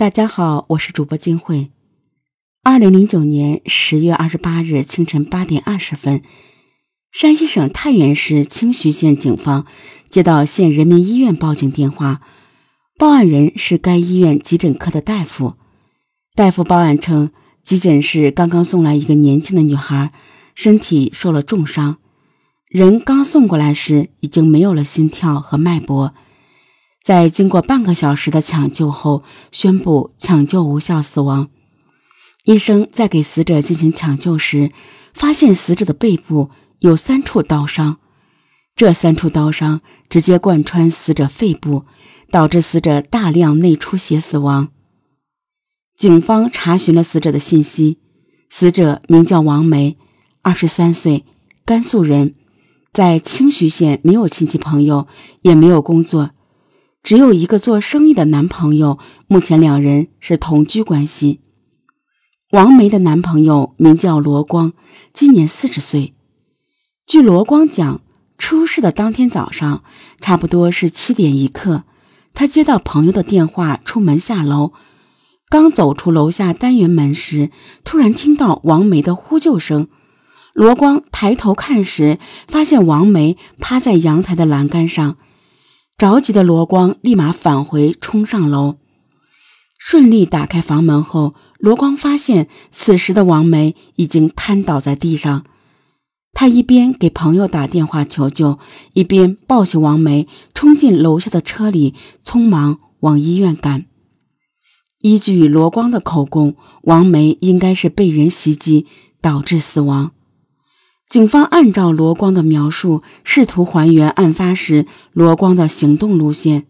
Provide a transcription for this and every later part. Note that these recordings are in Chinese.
大家好，我是主播金慧。二零零九年十月二十八日清晨八点二十分，山西省太原市清徐县警方接到县人民医院报警电话，报案人是该医院急诊科的大夫。大夫报案称，急诊室刚刚送来一个年轻的女孩，身体受了重伤，人刚送过来时已经没有了心跳和脉搏。在经过半个小时的抢救后，宣布抢救无效死亡。医生在给死者进行抢救时，发现死者的背部有三处刀伤，这三处刀伤直接贯穿死者肺部，导致死者大量内出血死亡。警方查询了死者的信息，死者名叫王梅，二十三岁，甘肃人，在清徐县没有亲戚朋友，也没有工作。只有一个做生意的男朋友，目前两人是同居关系。王梅的男朋友名叫罗光，今年四十岁。据罗光讲，出事的当天早上，差不多是七点一刻，他接到朋友的电话，出门下楼，刚走出楼下单元门时，突然听到王梅的呼救声。罗光抬头看时，发现王梅趴在阳台的栏杆上。着急的罗光立马返回，冲上楼，顺利打开房门后，罗光发现此时的王梅已经瘫倒在地上。他一边给朋友打电话求救，一边抱起王梅，冲进楼下的车里，匆忙往医院赶。依据罗光的口供，王梅应该是被人袭击导致死亡。警方按照罗光的描述，试图还原案发时罗光的行动路线。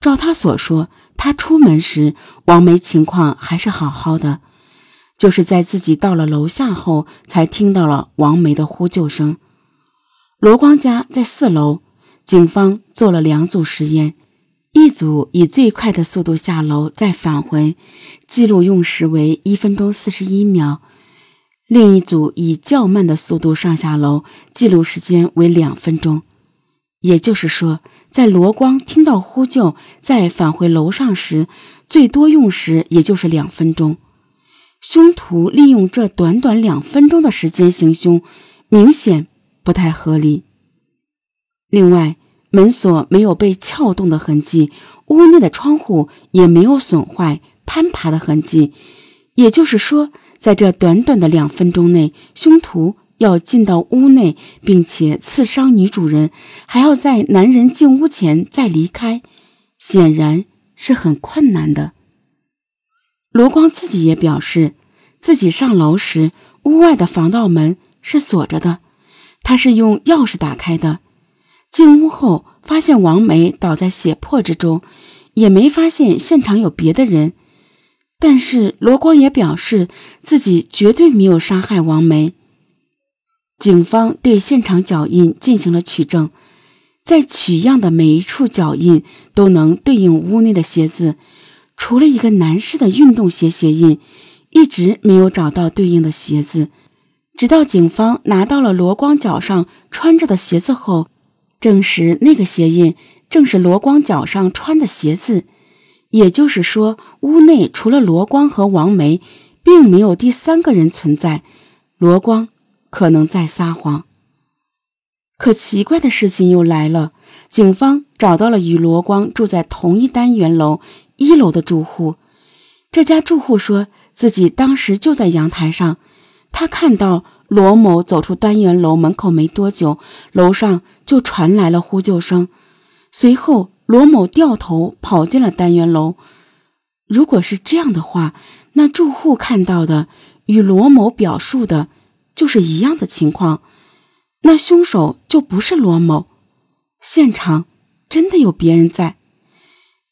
照他所说，他出门时王梅情况还是好好的，就是在自己到了楼下后，才听到了王梅的呼救声。罗光家在四楼，警方做了两组实验，一组以最快的速度下楼再返回，记录用时为一分钟四十一秒。另一组以较慢的速度上下楼，记录时间为两分钟。也就是说，在罗光听到呼救再返回楼上时，最多用时也就是两分钟。凶徒利用这短短两分钟的时间行凶，明显不太合理。另外，门锁没有被撬动的痕迹，屋内的窗户也没有损坏、攀爬的痕迹。也就是说。在这短短的两分钟内，凶徒要进到屋内，并且刺伤女主人，还要在男人进屋前再离开，显然是很困难的。罗光自己也表示，自己上楼时，屋外的防盗门是锁着的，他是用钥匙打开的。进屋后，发现王梅倒在血泊之中，也没发现现场有别的人。但是罗光也表示自己绝对没有杀害王梅。警方对现场脚印进行了取证，在取样的每一处脚印都能对应屋内的鞋子，除了一个男士的运动鞋鞋印，一直没有找到对应的鞋子。直到警方拿到了罗光脚上穿着的鞋子后，证实那个鞋印正是罗光脚上穿的鞋子。也就是说，屋内除了罗光和王梅，并没有第三个人存在。罗光可能在撒谎。可奇怪的事情又来了，警方找到了与罗光住在同一单元楼一楼的住户。这家住户说自己当时就在阳台上，他看到罗某走出单元楼门口没多久，楼上就传来了呼救声，随后。罗某掉头跑进了单元楼。如果是这样的话，那住户看到的与罗某表述的就是一样的情况，那凶手就不是罗某。现场真的有别人在，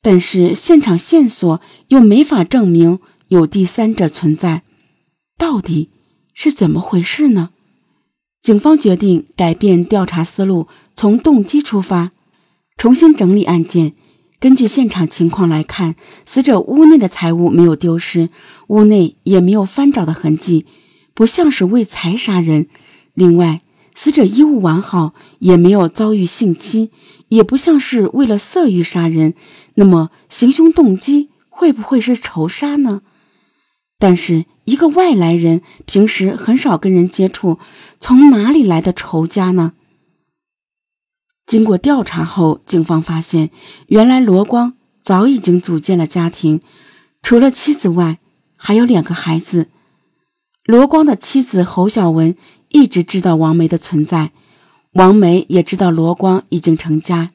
但是现场线索又没法证明有第三者存在，到底是怎么回事呢？警方决定改变调查思路，从动机出发。重新整理案件，根据现场情况来看，死者屋内的财物没有丢失，屋内也没有翻找的痕迹，不像是为财杀人。另外，死者衣物完好，也没有遭遇性侵，也不像是为了色欲杀人。那么，行凶动机会不会是仇杀呢？但是一个外来人，平时很少跟人接触，从哪里来的仇家呢？经过调查后，警方发现，原来罗光早已经组建了家庭，除了妻子外，还有两个孩子。罗光的妻子侯小文一直知道王梅的存在，王梅也知道罗光已经成家。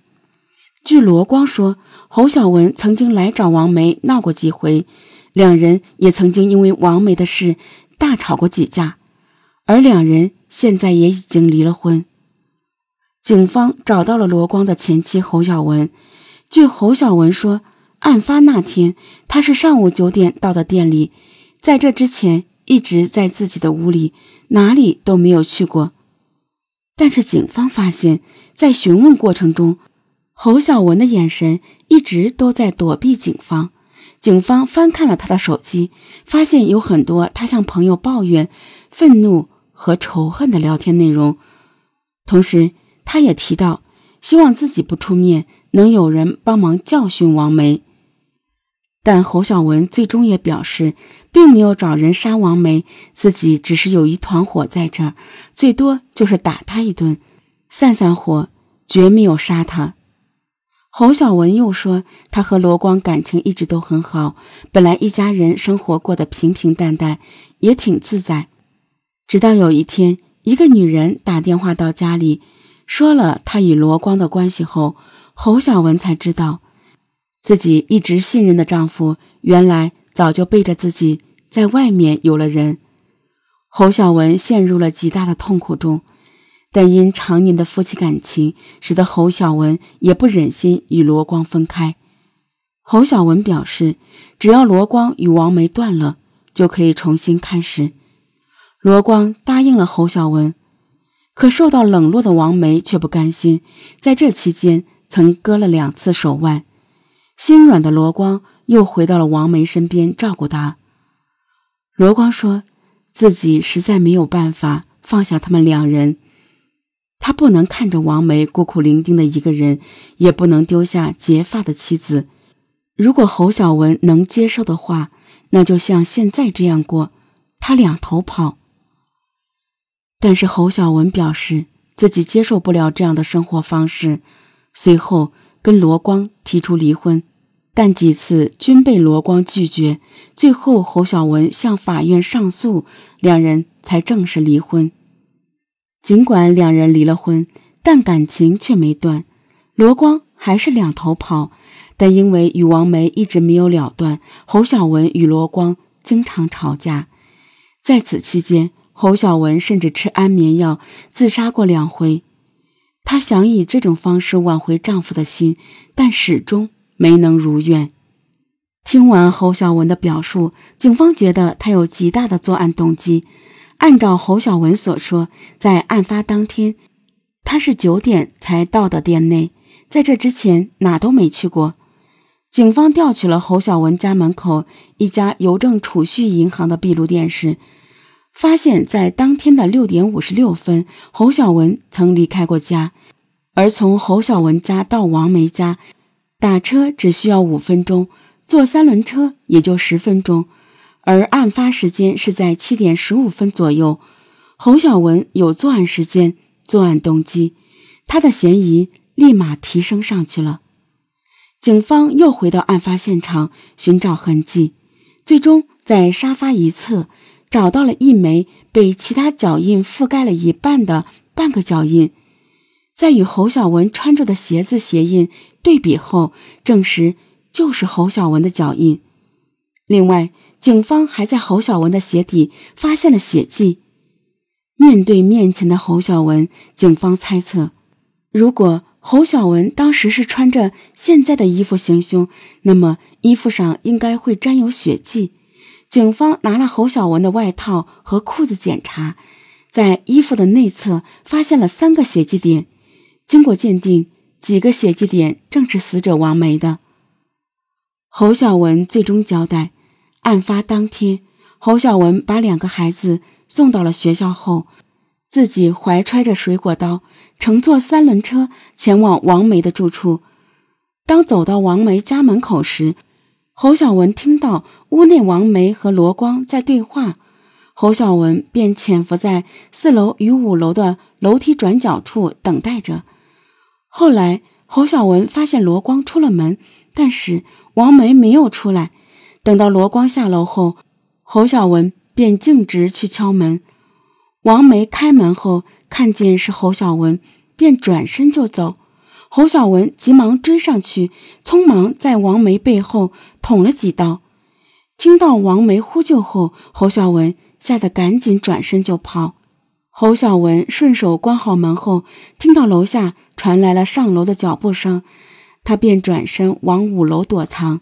据罗光说，侯小文曾经来找王梅闹过几回，两人也曾经因为王梅的事大吵过几架，而两人现在也已经离了婚。警方找到了罗光的前妻侯小文，据侯小文说，案发那天他是上午九点到的店里，在这之前一直在自己的屋里，哪里都没有去过。但是警方发现，在询问过程中，侯小文的眼神一直都在躲避警方。警方翻看了他的手机，发现有很多他向朋友抱怨、愤怒和仇恨的聊天内容。同时，他也提到希望自己不出面，能有人帮忙教训王梅。但侯小文最终也表示，并没有找人杀王梅，自己只是有一团火在这儿，最多就是打他一顿，散散火，绝没有杀他。侯小文又说，他和罗光感情一直都很好，本来一家人生活过得平平淡淡，也挺自在。直到有一天，一个女人打电话到家里，说了她与罗光的关系后，侯小文才知道，自己一直信任的丈夫，原来早就背着自己在外面有了人。侯小文陷入了极大的痛苦中。但因常年的夫妻感情，使得侯小文也不忍心与罗光分开。侯小文表示，只要罗光与王梅断了，就可以重新开始。罗光答应了侯小文，可受到冷落的王梅却不甘心，在这期间曾割了两次手腕。心软的罗光又回到了王梅身边照顾她。罗光说自己实在没有办法放下他们两人。他不能看着王梅孤苦伶仃的一个人，也不能丢下结发的妻子。如果侯小文能接受的话，那就像现在这样过，他两头跑。但是侯小文表示自己接受不了这样的生活方式，随后跟罗光提出离婚，但几次均被罗光拒绝。最后侯小文向法院上诉，两人才正式离婚。尽管两人离了婚，但感情却没断。罗光还是两头跑，但因为与王梅一直没有了断，侯小文与罗光经常吵架。在此期间，侯小文甚至吃安眠药自杀过两回。她想以这种方式挽回丈夫的心，但始终没能如愿。听完侯小文的表述，警方觉得她有极大的作案动机。按照侯小文所说，在案发当天，他是九点才到的店内，在这之前哪都没去过。警方调取了侯小文家门口一家邮政储蓄银行的闭路电视，发现，在当天的六点五十六分，侯小文曾离开过家，而从侯小文家到王梅家，打车只需要五分钟，坐三轮车也就十分钟。而案发时间是在七点十五分左右，侯小文有作案时间、作案动机，他的嫌疑立马提升上去了。警方又回到案发现场寻找痕迹，最终在沙发一侧找到了一枚被其他脚印覆盖了一半的半个脚印，在与侯小文穿着的鞋子鞋印对比后，证实就是侯小文的脚印。另外，警方还在侯小文的鞋底发现了血迹。面对面前的侯小文，警方猜测，如果侯小文当时是穿着现在的衣服行凶，那么衣服上应该会沾有血迹。警方拿了侯小文的外套和裤子检查，在衣服的内侧发现了三个血迹点。经过鉴定，几个血迹点正是死者王梅的。侯小文最终交代。案发当天，侯小文把两个孩子送到了学校后，自己怀揣着水果刀，乘坐三轮车前往王梅的住处。当走到王梅家门口时，侯小文听到屋内王梅和罗光在对话，侯小文便潜伏在四楼与五楼的楼梯转角处等待着。后来，侯小文发现罗光出了门，但是王梅没有出来。等到罗光下楼后，侯小文便径直去敲门。王梅开门后看见是侯小文，便转身就走。侯小文急忙追上去，匆忙在王梅背后捅了几刀。听到王梅呼救后，侯小文吓得赶紧转身就跑。侯小文顺手关好门后，听到楼下传来了上楼的脚步声，他便转身往五楼躲藏。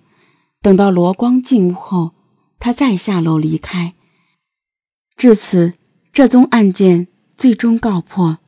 等到罗光进屋后，他再下楼离开。至此，这宗案件最终告破。